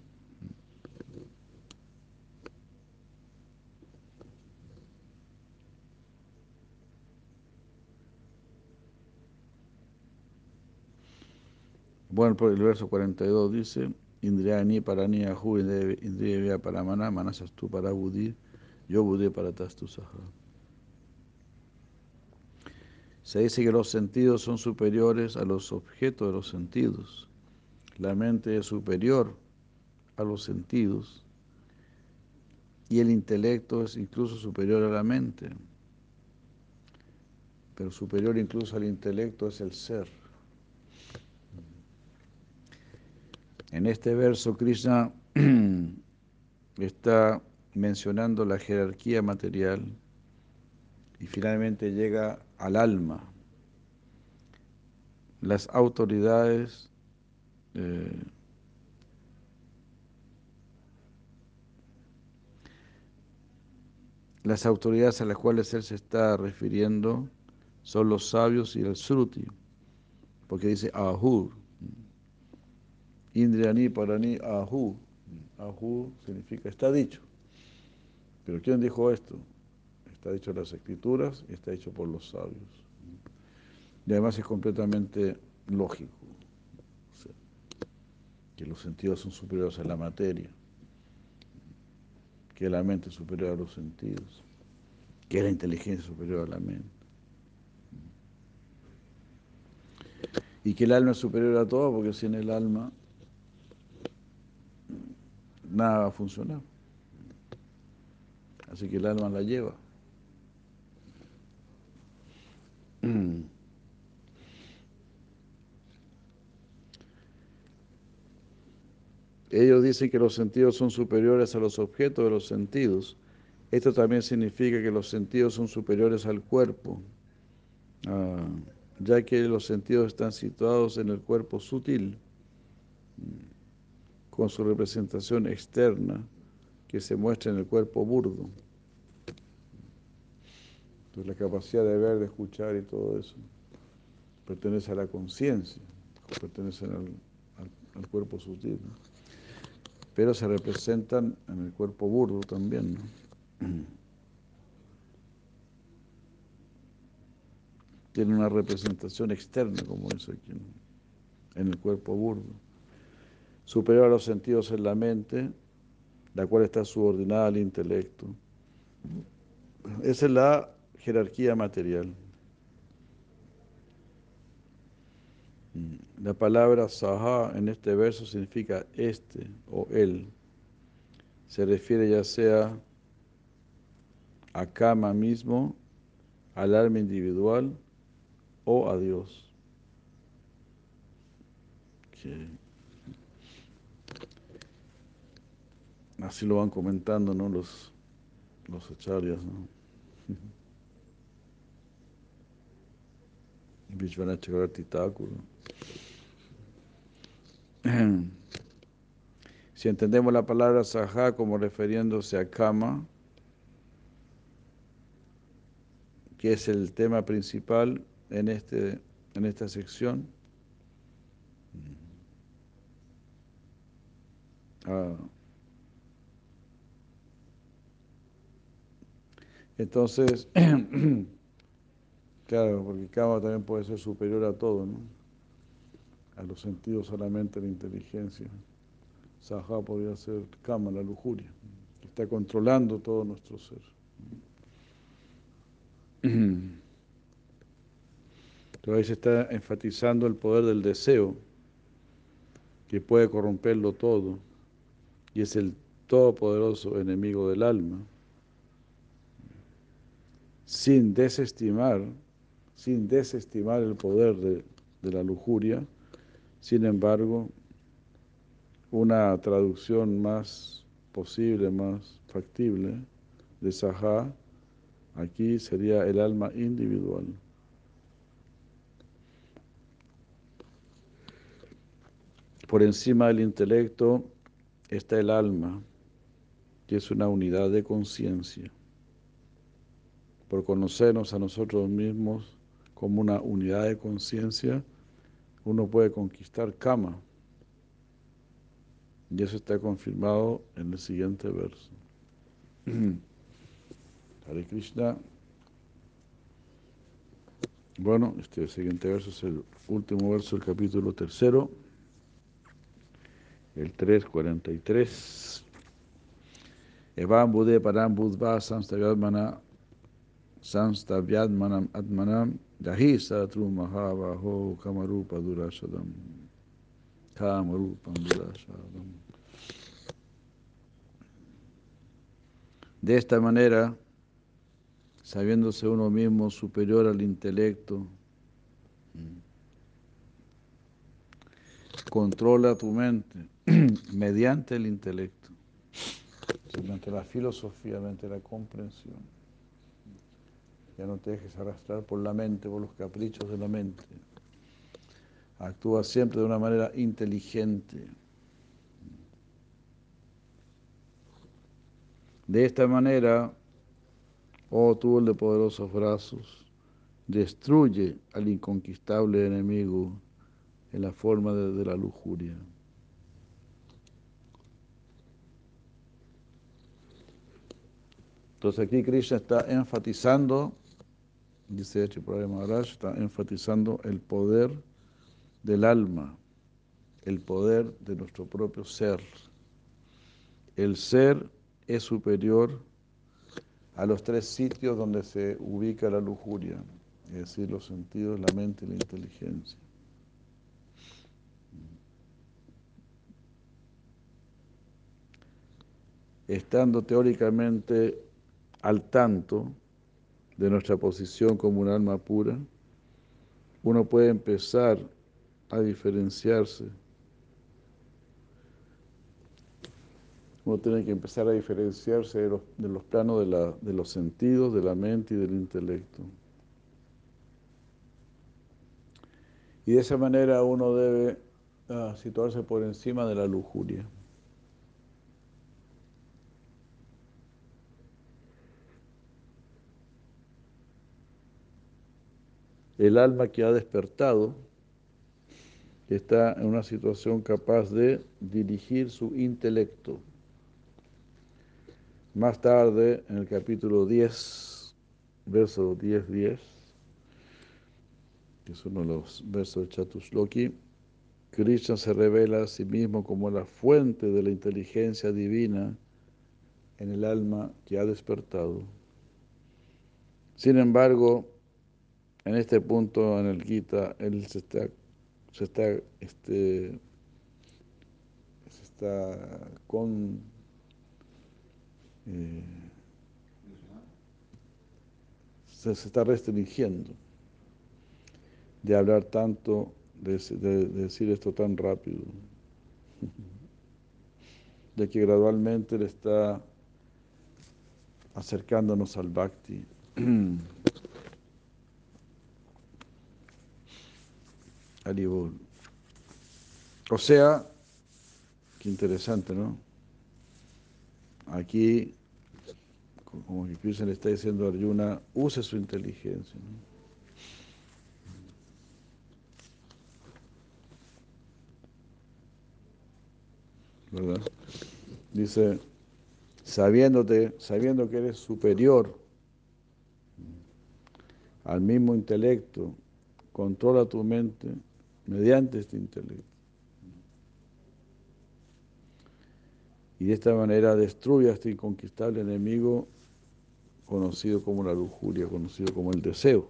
Bueno, el verso 42 dice, Indriani parani ahu indriya paramana manasastu para budi, yo budi para tastusaha. Se dice que los sentidos son superiores a los objetos de los sentidos. La mente es superior a los sentidos y el intelecto es incluso superior a la mente. Pero superior incluso al intelecto es el ser. En este verso Krishna [clears throat] está mencionando la jerarquía material y finalmente llega al alma. Las autoridades eh, las autoridades a las cuales él se está refiriendo son los sabios y el sruti, porque dice ahur, Indriani Parani Ahu. Ahu significa está dicho. Pero ¿quién dijo esto? Está dicho en las escrituras y está dicho por los sabios. Y además es completamente lógico. que los sentidos son superiores a la materia. Que la mente es superior a los sentidos. Que la inteligencia es superior a la mente. Y que el alma es superior a todo porque sin el alma nada va a funcionar. Así que el alma la lleva. Ellos dicen que los sentidos son superiores a los objetos de los sentidos. Esto también significa que los sentidos son superiores al cuerpo, ah, ya que los sentidos están situados en el cuerpo sutil con su representación externa que se muestra en el cuerpo burdo. Entonces la capacidad de ver, de escuchar y todo eso pertenece a la conciencia, pertenece al, cuerpo sutil. pero se representan en el cuerpo burdo también. ¿no? [clears throat] Tiene una representación externa, como dice aquí, en el cuerpo burdo. Superior a los sentidos en la mente, la cual está subordinada al intelecto. Esa es la jerarquía material. La palabra saha en este verso significa este o él. Se refiere ya sea a Kama mismo, al alma individual o a Dios. Así lo van comentando ¿no? los, los acharyas. ¿no? [clears throat] Si entendemos la palabra saha como refiriéndose a kama, que es el tema principal en, este, en esta sección, ah. entonces, [clears throat] claro, porque kama también puede ser superior a todo, ¿no? a los sentidos solamente la inteligencia. Saha podría ser kama, la lujuria, está controlando todo nuestro ser. [clears throat] Entonces ahí se está enfatizando el poder del deseo, que puede corromperlo todo, y es el todopoderoso enemigo del alma, sin desestimar, sin desestimar el poder de, la lujuria, sin embargo, una traducción más posible, más factible de Sahá, aquí sería el alma individual. Por encima del intelecto está el alma, que es una unidad de conciencia. Por conocernos a nosotros mismos como una unidad de conciencia, uno puede conquistar Kama. Y eso está confirmado en el siguiente verso. [clears throat] Hare Krishna. Bueno, este siguiente verso es el último verso del capítulo tercero, el 3.43. Evam Bude Param Budva Samstavyadmana Samstavyadmanam Atmanam Yahi Satru Mahavaho Kamarupa Durashadam. Kamarupa Durashadam. De esta manera, sabiéndose uno mismo superior al intelecto, controla tu mente [clears throat] mediante el intelecto, mediante la filosofía, mediante la comprensión. Ya no te dejes arrastrar por la mente, por los caprichos de la mente. Actúa siempre de una manera inteligente. De esta manera, oh tú el de poderosos brazos, destruye al inconquistable enemigo en la forma de, de la lujuria. Entonces aquí Krishna está enfatizando dice Chipraya Maharaj, está enfatizando el poder del alma, el poder de nuestro propio ser. El ser es superior a los tres sitios donde se ubica la lujuria, es decir, los sentidos, la mente y la inteligencia. Estando teóricamente al tanto de nuestra posición como un alma pura, uno puede empezar a diferenciarse. Uno tiene que empezar a diferenciarse de los, planos de, los sentidos, de la mente y del intelecto. Y de esa manera uno debe ah, situarse por encima de la lujuria. El alma que ha despertado está en una situación capaz de dirigir su intelecto. Más tarde, en el capítulo 10, verso 10-10, que es uno de los versos de Chatusloki, Krishna se revela a sí mismo como la fuente de la inteligencia divina en el alma que ha despertado. Sin embargo, en este punto en el Gita, él se está, se está, este, se está con eh, se, está restringiendo de hablar tanto, de decir esto tan rápido, de que gradualmente le está acercándonos al bhakti. [clears throat] O sea, qué interesante, ¿no? Aquí, como que Krishna le está diciendo a Arjuna, use su inteligencia. ¿Verdad? Dice, sabiéndote, sabiendo que eres superior al mismo intelecto, controla tu mente mediante este intelecto. Y de esta manera destruye a este inconquistable enemigo conocido como la lujuria, conocido como el deseo.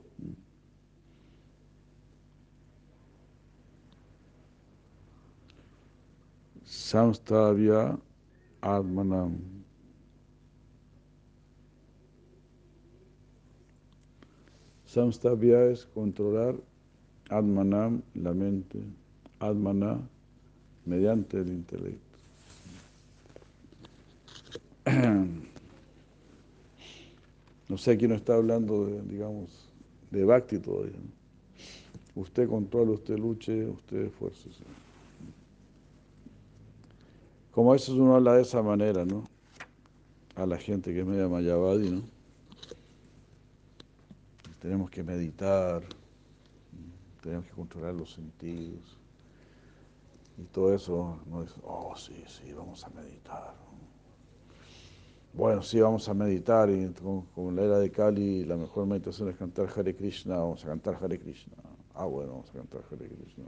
Samstavya Atmanam. Samstavya es controlar Atmanam, la mente, Atmana, mediante el intelecto. [clears throat] No sé quién está hablando, de, digamos, de Bhakti todavía. ¿no? Usted controla, usted luche, usted esfuerce. Como eso uno habla de esa manera, ¿no? A la gente que es media mayavadi, ¿no? Tenemos que meditar, tenemos que controlar los sentidos. Y todo eso, no es, oh, sí, sí, vamos a meditar. Bueno, sí, vamos a meditar y como, en la era de Kali, la mejor meditación es cantar Hare Krishna, vamos a cantar Hare Krishna. Ah, bueno, vamos a cantar Hare Krishna.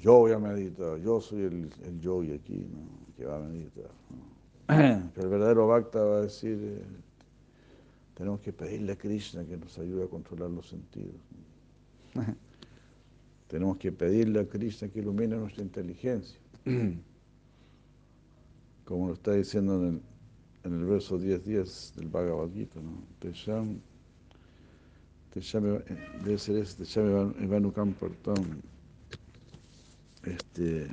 Yo voy a meditar, yo soy el, el yogi aquí, ¿no? que va a meditar. Pero [clears throat] el verdadero Bhakta va a decir, eh, tenemos que pedirle a Krishna que nos ayude a controlar los sentidos. [laughs] tenemos que pedirle a Krishna que ilumine nuestra inteligencia [clears throat] como lo está diciendo en el, en el verso 10.10 del Bhagavad Gita, ¿no? Tesham, Tesham, debe ser ese, Tesham Evanukam Partam, este,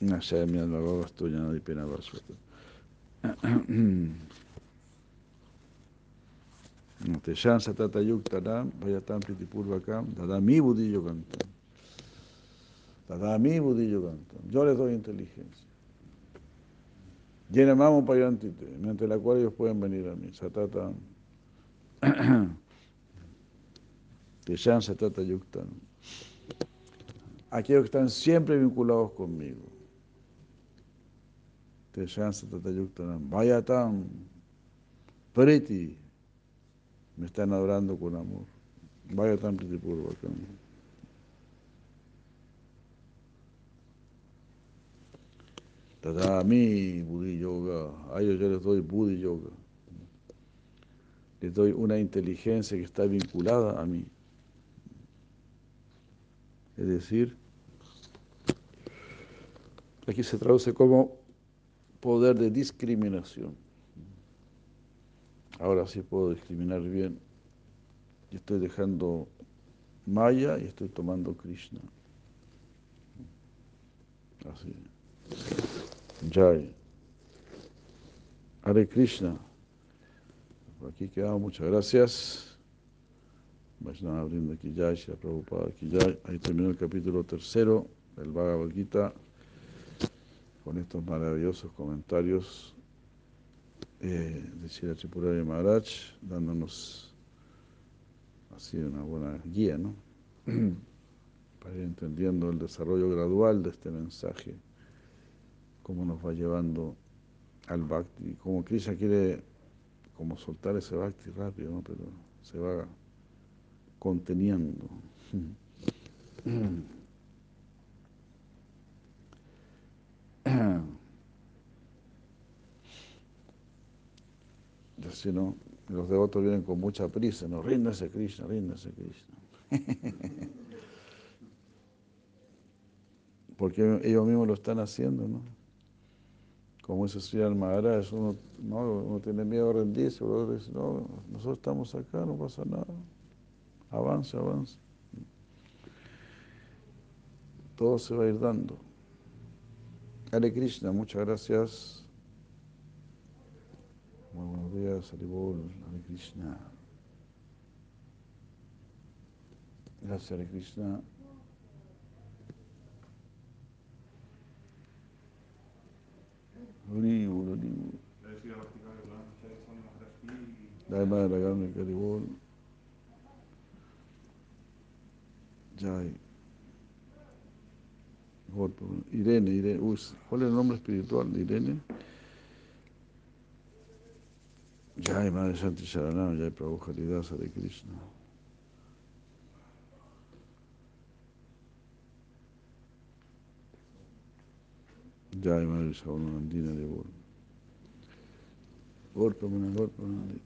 Nashaya mi alma llena de pena basvata. [clears throat] Tesham Satata Yuktanam, Vayatam Pritipurvakam, Dadami Buddhi Yogantam. Tadami Buddhi Yogantam. Yo les doy inteligencia. Yenamamo Payantite, mediante la cual ellos pueden venir a mí. Satata. Teshan [coughs] Satata Yuktan. Aquellos que están siempre vinculados conmigo. Teshan Satata Yuktan. Vayatam. Priti. Me están adorando con amor. Vayatam Priti Purvakam. a mí Buddhi Yoga, a ellos yo les doy Buddhi Yoga. Les doy una inteligencia que está vinculada a mí. Es decir, aquí se traduce como poder de discriminación. Ahora sí puedo discriminar bien. Y estoy dejando Maya y estoy tomando Krishna. Así. Jai. Hare Krishna. Por aquí quedamos, muchas gracias. Vayan abriendo aquí Jai, Shri Prabhupada aquí Jai. Ahí terminó el capítulo tercero del Bhagavad Gita con estos maravillosos comentarios eh, de Shri Tripurari Maharaj, dándonos así una buena guía, ¿no? para ir entendiendo el desarrollo gradual de este mensaje, cómo nos va llevando al bhakti, como Krishna quiere como soltar ese bhakti rápido, ¿no? pero se va conteniendo. [clears throat] Y así, ¿no? Los devotos vienen con mucha prisa, ¿no? Ríndase Krishna, ríndase Krishna. [laughs] Porque ellos mismos lo están haciendo, ¿no? Como dice Sri Maharaj, uno, no, uno tiene miedo a rendirse, pero dice, no, nosotros estamos acá, no pasa nada. Avanza, avanza. Todo se va a ir dando. Hare Krishna, muchas gracias. Muy buenos días, Haribol, Hare Krishna. Gracias, Hare Krishna. Hori Bol, Hori Bol. Jai Madre Gami Haribol. Jai. Irene, Irene. Uy, ¿cuál es el nombre espiritual de Irene? Jai Madre Shanti Sharanam, Jai Prabhu Haridasa de Krishna. Jai Madre Sauna Nandina de Bol. Golpe, golpe,